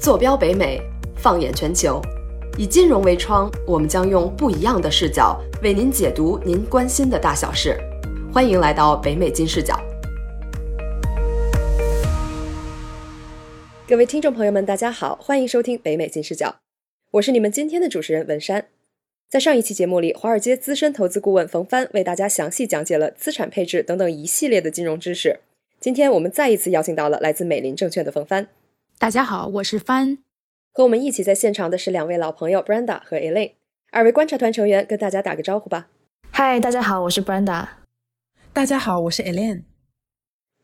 坐标北美，放眼全球，以金融为窗，我们将用不一样的视角为您解读您关心的大小事。欢迎来到北美金视角。各位听众朋友们，大家好，欢迎收听北美金视角，我是你们今天的主持人文山。在上一期节目里，华尔街资深投资顾问冯帆为大家详细讲解了资产配置等等一系列的金融知识。今天我们再一次邀请到了来自美林证券的冯帆。大家好，我是帆。和我们一起在现场的是两位老朋友 Brenda 和 Elaine，二位观察团成员跟大家打个招呼吧。嗨，大家好，我是 Brenda。大家好，我是 Elaine。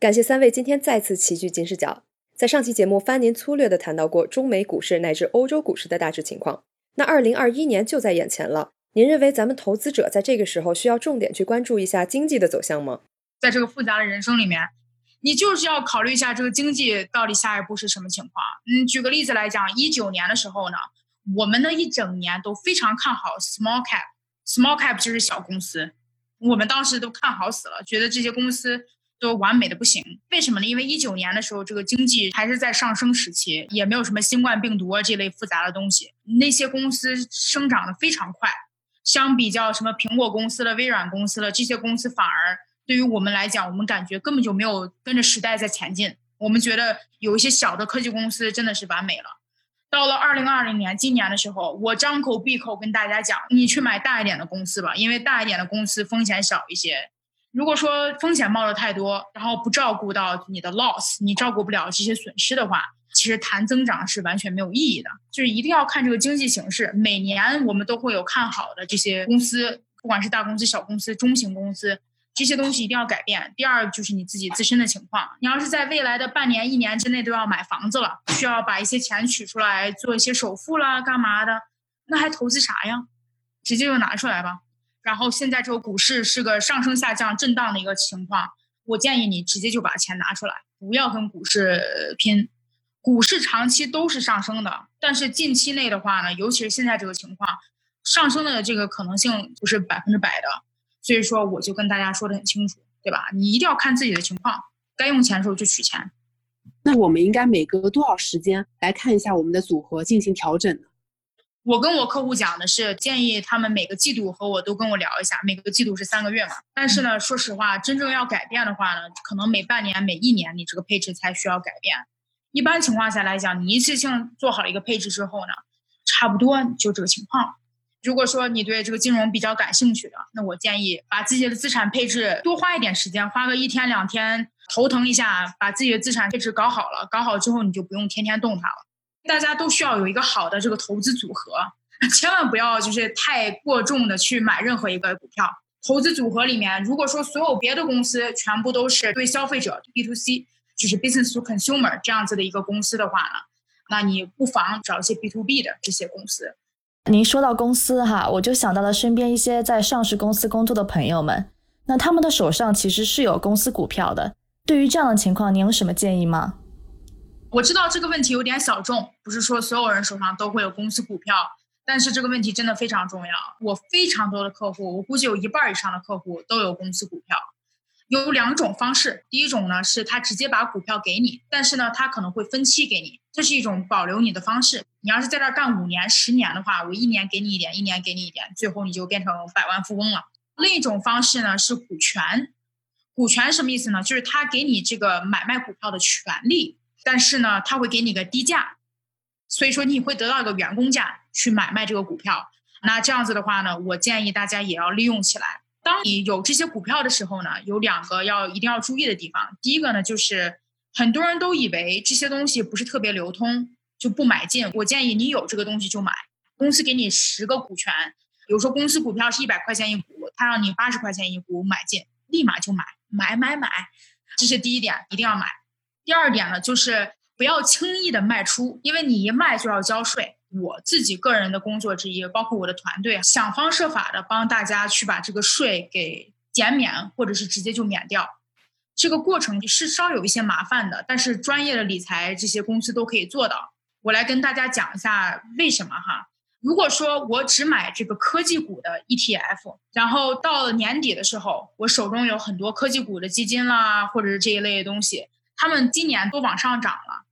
感谢三位今天再次齐聚金视角。在上期节目，帆您粗略的谈到过中美股市乃至欧洲股市的大致情况。那二零二一年就在眼前了，您认为咱们投资者在这个时候需要重点去关注一下经济的走向吗？在这个复杂的人生里面。你就是要考虑一下这个经济到底下一步是什么情况。嗯，举个例子来讲，一九年的时候呢，我们的一整年都非常看好 small cap，small cap 就是小公司，我们当时都看好死了，觉得这些公司都完美的不行。为什么呢？因为一九年的时候，这个经济还是在上升时期，也没有什么新冠病毒啊这类复杂的东西，那些公司生长的非常快，相比较什么苹果公司了、微软公司了，这些公司反而。对于我们来讲，我们感觉根本就没有跟着时代在前进。我们觉得有一些小的科技公司真的是完美了。到了二零二零年，今年的时候，我张口闭口跟大家讲，你去买大一点的公司吧，因为大一点的公司风险小一些。如果说风险冒的太多，然后不照顾到你的 loss，你照顾不了这些损失的话，其实谈增长是完全没有意义的。就是一定要看这个经济形势，每年我们都会有看好的这些公司，不管是大公司、小公司、中型公司。这些东西一定要改变。第二就是你自己自身的情况，你要是在未来的半年、一年之内都要买房子了，需要把一些钱取出来做一些首付啦，干嘛的？那还投资啥呀？直接就拿出来吧。然后现在这个股市是个上升下降、震荡的一个情况，我建议你直接就把钱拿出来，不要跟股市拼。股市长期都是上升的，但是近期内的话呢，尤其是现在这个情况，上升的这个可能性不是百分之百的。所以说，我就跟大家说的很清楚，对吧？你一定要看自己的情况，该用钱的时候就取钱。那我们应该每隔多少时间来看一下我们的组合进行调整呢？我跟我客户讲的是，建议他们每个季度和我都跟我聊一下，每个季度是三个月嘛。但是呢，说实话，真正要改变的话呢，可能每半年、每一年你这个配置才需要改变。一般情况下来讲，你一次性做好一个配置之后呢，差不多就这个情况。如果说你对这个金融比较感兴趣的，那我建议把自己的资产配置多花一点时间，花个一天两天头疼一下，把自己的资产配置搞好了。搞好之后，你就不用天天动它了。大家都需要有一个好的这个投资组合，千万不要就是太过重的去买任何一个股票。投资组合里面，如果说所有别的公司全部都是对消费者 B to C，就是 business to consumer 这样子的一个公司的话呢，那你不妨找一些 B to B 的这些公司。您说到公司哈，我就想到了身边一些在上市公司工作的朋友们，那他们的手上其实是有公司股票的。对于这样的情况，您有什么建议吗？我知道这个问题有点小众，不是说所有人手上都会有公司股票，但是这个问题真的非常重要。我非常多的客户，我估计有一半以上的客户都有公司股票。有两种方式，第一种呢是他直接把股票给你，但是呢他可能会分期给你，这是一种保留你的方式。你要是在这儿干五年、十年的话，我一年给你一点，一年给你一点，最后你就变成百万富翁了。另一种方式呢是股权，股权什么意思呢？就是他给你这个买卖股票的权利，但是呢他会给你个低价，所以说你会得到一个员工价去买卖这个股票。那这样子的话呢，我建议大家也要利用起来。当你有这些股票的时候呢，有两个要一定要注意的地方。第一个呢，就是很多人都以为这些东西不是特别流通，就不买进。我建议你有这个东西就买。公司给你十个股权，比如说公司股票是一百块钱一股，他让你八十块钱一股买进，立马就买，买买买。这是第一点，一定要买。第二点呢，就是不要轻易的卖出，因为你一卖就要交税。我自己个人的工作之一，包括我的团队，想方设法的帮大家去把这个税给减免，或者是直接就免掉。这个过程是稍有一些麻烦的，但是专业的理财这些公司都可以做到。我来跟大家讲一下为什么哈。如果说我只买这个科技股的 ETF，然后到了年底的时候，我手中有很多科技股的基金啦，或者是这一类的东西，他们今年都往上涨了。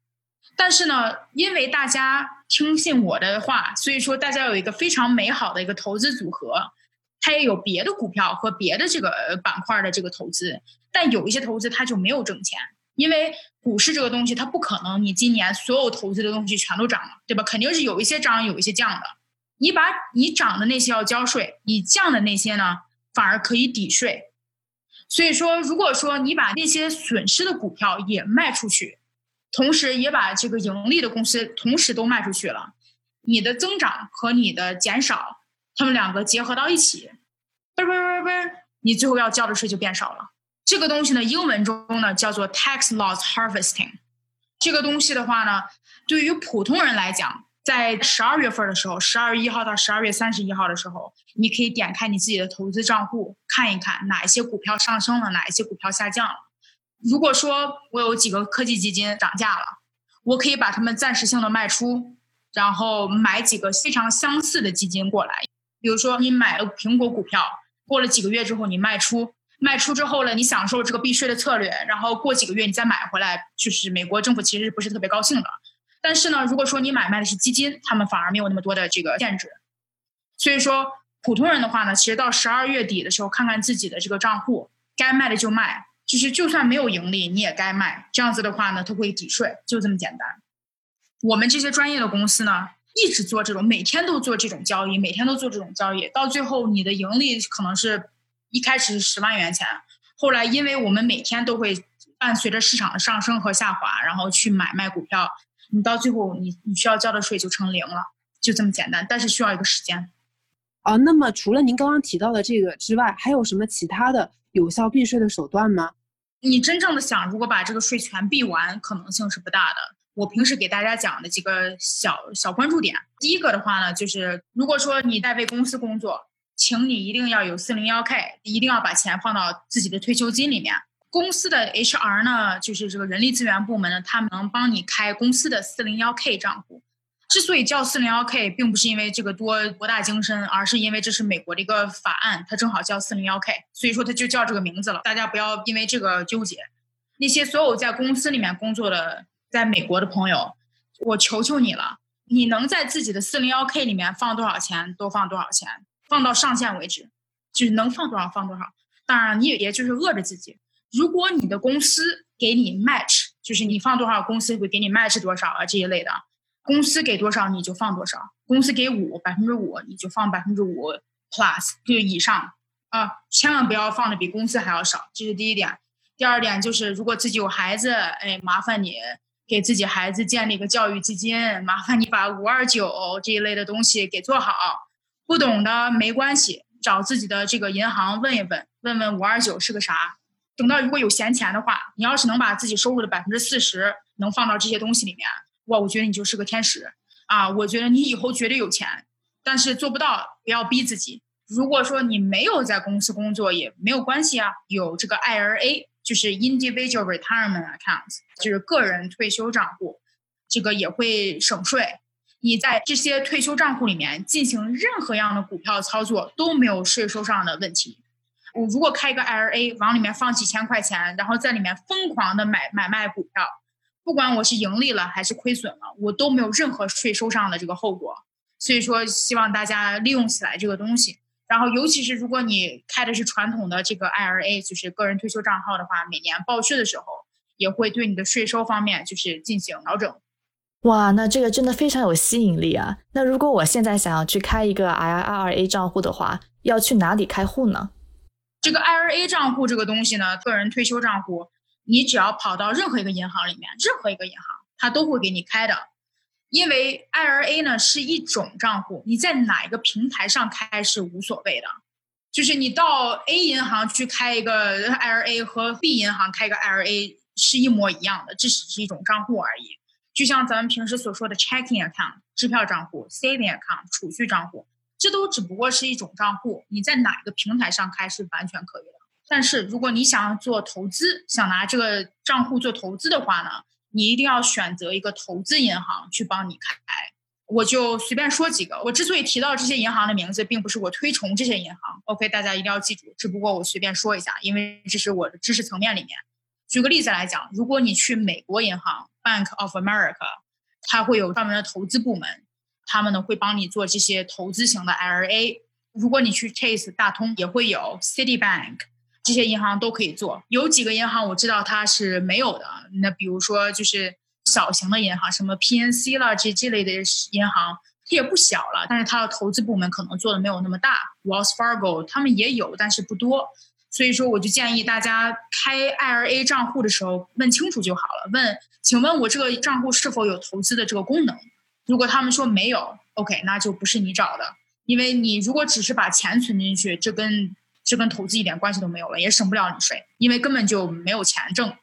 但是呢，因为大家听信我的话，所以说大家有一个非常美好的一个投资组合，它也有别的股票和别的这个板块的这个投资，但有一些投资它就没有挣钱，因为股市这个东西它不可能你今年所有投资的东西全都涨了，对吧？肯定是有一些涨，有一些降的。你把你涨的那些要交税，你降的那些呢，反而可以抵税。所以说，如果说你把那些损失的股票也卖出去。同时，也把这个盈利的公司同时都卖出去了，你的增长和你的减少，他们两个结合到一起，嘣嘣嘣嘣，你最后要交的税就变少了。这个东西呢，英文中呢叫做 tax loss harvesting。这个东西的话呢，对于普通人来讲，在十二月份的时候，十二月一号到十二月三十一号的时候，你可以点开你自己的投资账户，看一看哪一些股票上升了，哪一些股票下降了。如果说我有几个科技基金涨价了，我可以把它们暂时性的卖出，然后买几个非常相似的基金过来。比如说，你买了苹果股票，过了几个月之后你卖出，卖出之后呢，你享受这个避税的策略，然后过几个月你再买回来，就是美国政府其实不是特别高兴的。但是呢，如果说你买卖的是基金，他们反而没有那么多的这个限制。所以说，普通人的话呢，其实到十二月底的时候，看看自己的这个账户，该卖的就卖。就是就算没有盈利，你也该卖。这样子的话呢，它会抵税，就这么简单。我们这些专业的公司呢，一直做这种，每天都做这种交易，每天都做这种交易，到最后你的盈利可能是一开始是十万元钱，后来因为我们每天都会伴随着市场的上升和下滑，然后去买卖股票，你到最后你你需要交的税就成零了，就这么简单。但是需要一个时间。啊，那么除了您刚刚提到的这个之外，还有什么其他的有效避税的手段吗？你真正的想，如果把这个税全避完，可能性是不大的。我平时给大家讲的几个小小关注点，第一个的话呢，就是如果说你在为公司工作，请你一定要有四零幺 K，一定要把钱放到自己的退休金里面。公司的 HR 呢，就是这个人力资源部门呢，他们能帮你开公司的四零幺 K 账户。之所以叫四零幺 K，并不是因为这个多博大精深，而是因为这是美国的一个法案，它正好叫四零幺 K，所以说它就叫这个名字了。大家不要因为这个纠结。那些所有在公司里面工作的在美国的朋友，我求求你了，你能在自己的四零幺 K 里面放多少钱都放多少钱，放到上限为止，就是能放多少放多少。当然，你也就是饿着自己。如果你的公司给你 match，就是你放多少，公司会给你 match 多少啊这一类的。公司给多少你就放多少，公司给五百分之五你就放百分之五 plus 就以上啊，千万不要放的比公司还要少，这是第一点。第二点就是，如果自己有孩子，哎，麻烦你给自己孩子建立个教育基金，麻烦你把五二九这一类的东西给做好。不懂的没关系，找自己的这个银行问一问，问问五二九是个啥。等到如果有闲钱的话，你要是能把自己收入的百分之四十能放到这些东西里面。哇，我觉得你就是个天使啊！我觉得你以后绝对有钱，但是做不到，不要逼自己。如果说你没有在公司工作也没有关系啊，有这个 IRA，就是 Individual Retirement Account，就是个人退休账户，这个也会省税。你在这些退休账户里面进行任何样的股票操作都没有税收上的问题。我如果开一个 IRA，往里面放几千块钱，然后在里面疯狂的买买卖股票。不管我是盈利了还是亏损了，我都没有任何税收上的这个后果。所以说，希望大家利用起来这个东西。然后，尤其是如果你开的是传统的这个 IRA，就是个人退休账号的话，每年报税的时候也会对你的税收方面就是进行调整。哇，那这个真的非常有吸引力啊！那如果我现在想要去开一个 IRA 账户的话，要去哪里开户呢？这个 IRA 账户这个东西呢，个人退休账户。你只要跑到任何一个银行里面，任何一个银行，它都会给你开的。因为 IRA 呢是一种账户，你在哪一个平台上开是无所谓的。就是你到 A 银行去开一个 IRA 和 B 银行开个 IRA 是一模一样的，这只是一种账户而已。就像咱们平时所说的 checking account 支票账户、saving account 储蓄账户，这都只不过是一种账户。你在哪一个平台上开是完全可以的。但是，如果你想要做投资，想拿这个账户做投资的话呢，你一定要选择一个投资银行去帮你开。我就随便说几个。我之所以提到这些银行的名字，并不是我推崇这些银行。OK，大家一定要记住。只不过我随便说一下，因为这是我的知识层面里面。举个例子来讲，如果你去美国银行 Bank of America，它会有专门的投资部门，他们呢会帮你做这些投资型的 IRA。如果你去 Chase 大通也会有 Citibank 这些银行都可以做。有几个银行我知道它是没有的，那比如说就是小型的银行，什么 PNC 啦这这类的银行，它也不小了，但是它的投资部门可能做的没有那么大。Wells Fargo 他们也有，但是不多。所以说，我就建议大家开 IRA 账户的时候问清楚就好了。问，请问我这个账户是否有投资的这个功能？如果他们说没有，OK，那就不是你找的。因为你如果只是把钱存进去，这跟这跟投资一点关系都没有了，也省不了你税，因为根本就没有钱挣。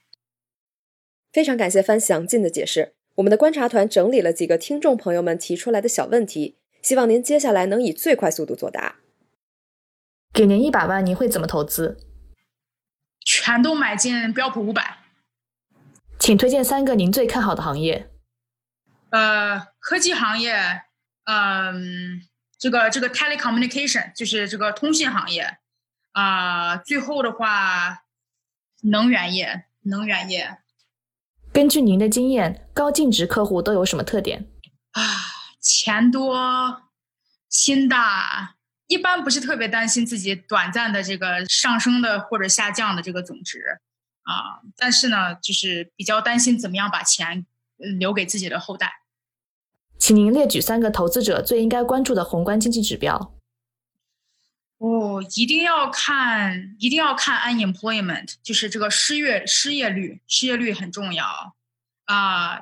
非常感谢翻详尽的解释。我们的观察团整理了几个听众朋友们提出来的小问题，希望您接下来能以最快速度作答。给您一百万，您会怎么投资？全都买进标普五百。请推荐三个您最看好的行业。呃，科技行业，嗯，这个这个 telecommunication 就是这个通信行业，啊，最后的话，能源业，能源业。根据您的经验，高净值客户都有什么特点？啊，钱多，心大。一般不是特别担心自己短暂的这个上升的或者下降的这个总值，啊，但是呢，就是比较担心怎么样把钱留给自己的后代。请您列举三个投资者最应该关注的宏观经济指标。哦，一定要看，一定要看 unemployment，就是这个失业失业率，失业率很重要啊。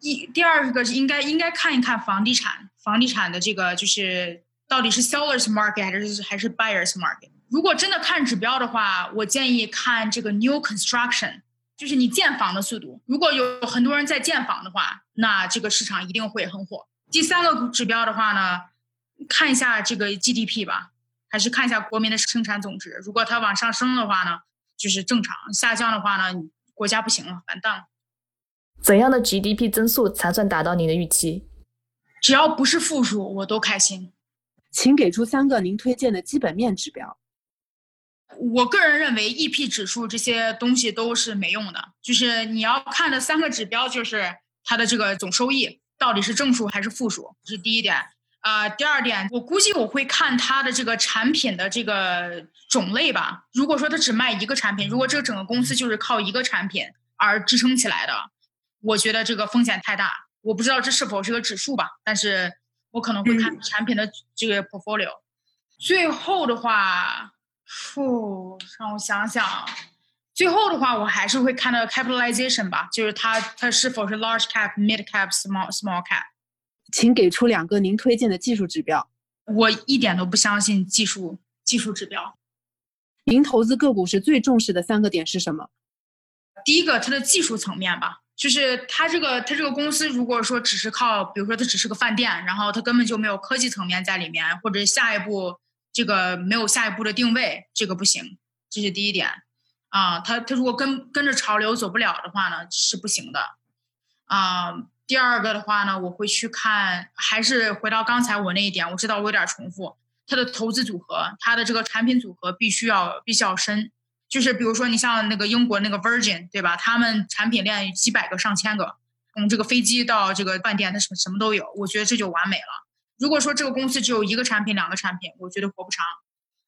一第二个是应该应该看一看房地产，房地产的这个就是。到底是 sellers market 还是还是 buyers market？如果真的看指标的话，我建议看这个 new construction，就是你建房的速度。如果有很多人在建房的话，那这个市场一定会很火。第三个指标的话呢，看一下这个 GDP 吧，还是看一下国民的生产总值。如果它往上升的话呢，就是正常；下降的话呢，国家不行了，完蛋了。怎样的 GDP 增速才算达到您的预期？只要不是负数，我都开心。请给出三个您推荐的基本面指标。我个人认为，EP 指数这些东西都是没用的。就是你要看的三个指标，就是它的这个总收益到底是正数还是负数，这是第一点。啊，第二点，我估计我会看它的这个产品的这个种类吧。如果说它只卖一个产品，如果这个整个公司就是靠一个产品而支撑起来的，我觉得这个风险太大。我不知道这是否是个指数吧，但是。我可能会看产品的这个 portfolio，最后的话，负让我想想，最后的话我还是会看到 capitalization 吧，就是它它是否是 large cap、mid cap、small small cap。请给出两个您推荐的技术指标。我一点都不相信技术技术指标。您投资个股时最重视的三个点是什么？第一个，它的技术层面吧。就是它这个，它这个公司如果说只是靠，比如说它只是个饭店，然后它根本就没有科技层面在里面，或者下一步这个没有下一步的定位，这个不行，这是第一点。啊，它它如果跟跟着潮流走不了的话呢，是不行的。啊，第二个的话呢，我会去看，还是回到刚才我那一点，我知道我有点重复，他的投资组合，他的这个产品组合必须要必须要深。就是比如说，你像那个英国那个 Virgin，对吧？他们产品链几百个、上千个，从这个飞机到这个饭店，它什么什么都有。我觉得这就完美了。如果说这个公司只有一个产品、两个产品，我觉得活不长。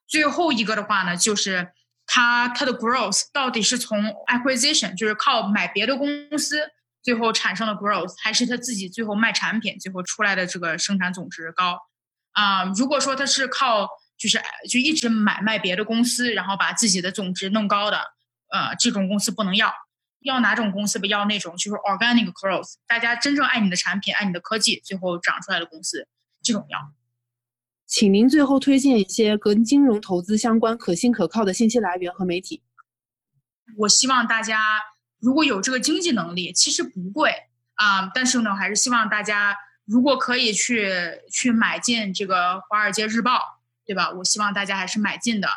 最后一个的话呢，就是它它的 growth 到底是从 acquisition，就是靠买别的公司最后产生了 growth，还是他自己最后卖产品最后出来的这个生产总值高？啊，如果说他是靠就是就一直买卖别的公司，然后把自己的总值弄高的，呃，这种公司不能要。要哪种公司不要那种，就是 organic growth，大家真正爱你的产品，爱你的科技，最后长出来的公司，这种要。请您最后推荐一些跟金融投资相关、可信可靠的信息来源和媒体。我希望大家如果有这个经济能力，其实不贵啊，但是呢，还是希望大家如果可以去去买进这个《华尔街日报》。对吧？我希望大家还是买进的，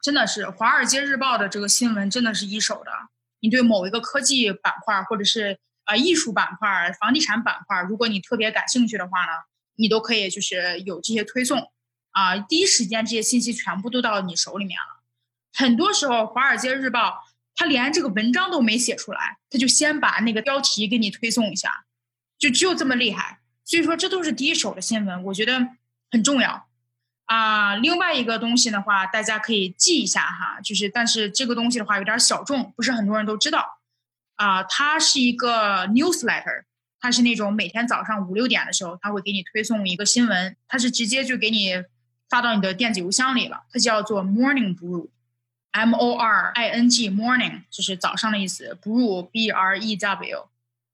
真的是《华尔街日报》的这个新闻真的是一手的。你对某一个科技板块，或者是啊艺术板块、房地产板块，如果你特别感兴趣的话呢，你都可以就是有这些推送啊，第一时间这些信息全部都到你手里面了。很多时候，《华尔街日报》他连这个文章都没写出来，他就先把那个标题给你推送一下，就只有这么厉害。所以说，这都是第一手的新闻，我觉得很重要啊。另外一个东西的话，大家可以记一下哈，就是但是这个东西的话有点小众，不是很多人都知道啊。它是一个 newsletter，它是那种每天早上五六点的时候，它会给你推送一个新闻，它是直接就给你发到你的电子邮箱里了。它叫做 Morning Brew M O R I N G Morning，就是早上的意思，Brew B R E W。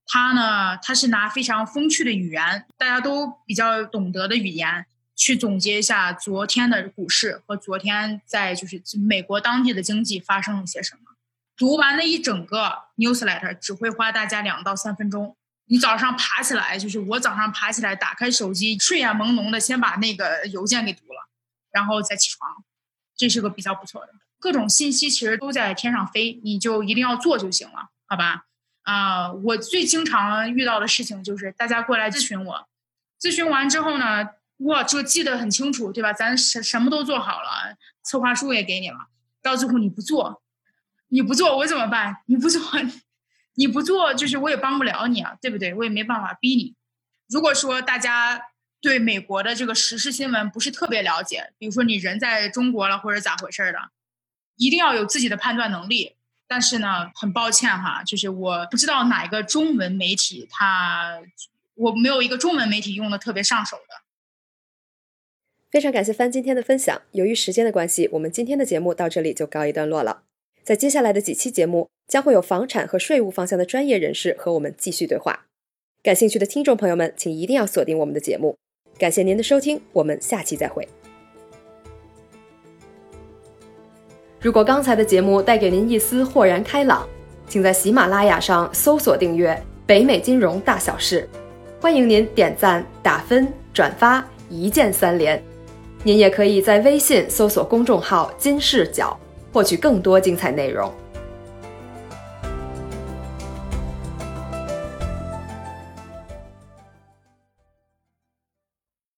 他呢，他是拿非常风趣的语言，大家都比较懂得的语言，去总结一下昨天的股市和昨天在就是美国当地的经济发生了些什么。读完那一整个 newsletter 只会花大家两到三分钟。你早上爬起来，就是我早上爬起来，打开手机，睡眼朦胧的先把那个邮件给读了，然后再起床，这是个比较不错的。各种信息其实都在天上飞，你就一定要做就行了，好吧？啊，我最经常遇到的事情就是大家过来咨询我，咨询完之后呢，哇，这记得很清楚，对吧？咱什什么都做好了，策划书也给你了，到最后你不做，你不做我怎么办？你不做，你不做就是我也帮不了你啊，对不对？我也没办法逼你。如果说大家对美国的这个时事新闻不是特别了解，比如说你人在中国了或者咋回事儿的，一定要有自己的判断能力。但是呢，很抱歉哈，就是我不知道哪一个中文媒体，它我没有一个中文媒体用的特别上手的。非常感谢帆今天的分享。由于时间的关系，我们今天的节目到这里就告一段落了。在接下来的几期节目，将会有房产和税务方向的专业人士和我们继续对话。感兴趣的听众朋友们，请一定要锁定我们的节目。感谢您的收听，我们下期再会。如果刚才的节目带给您一丝豁然开朗，请在喜马拉雅上搜索订阅《北美金融大小事》，欢迎您点赞、打分、转发，一键三连。您也可以在微信搜索公众号“金视角”，获取更多精彩内容。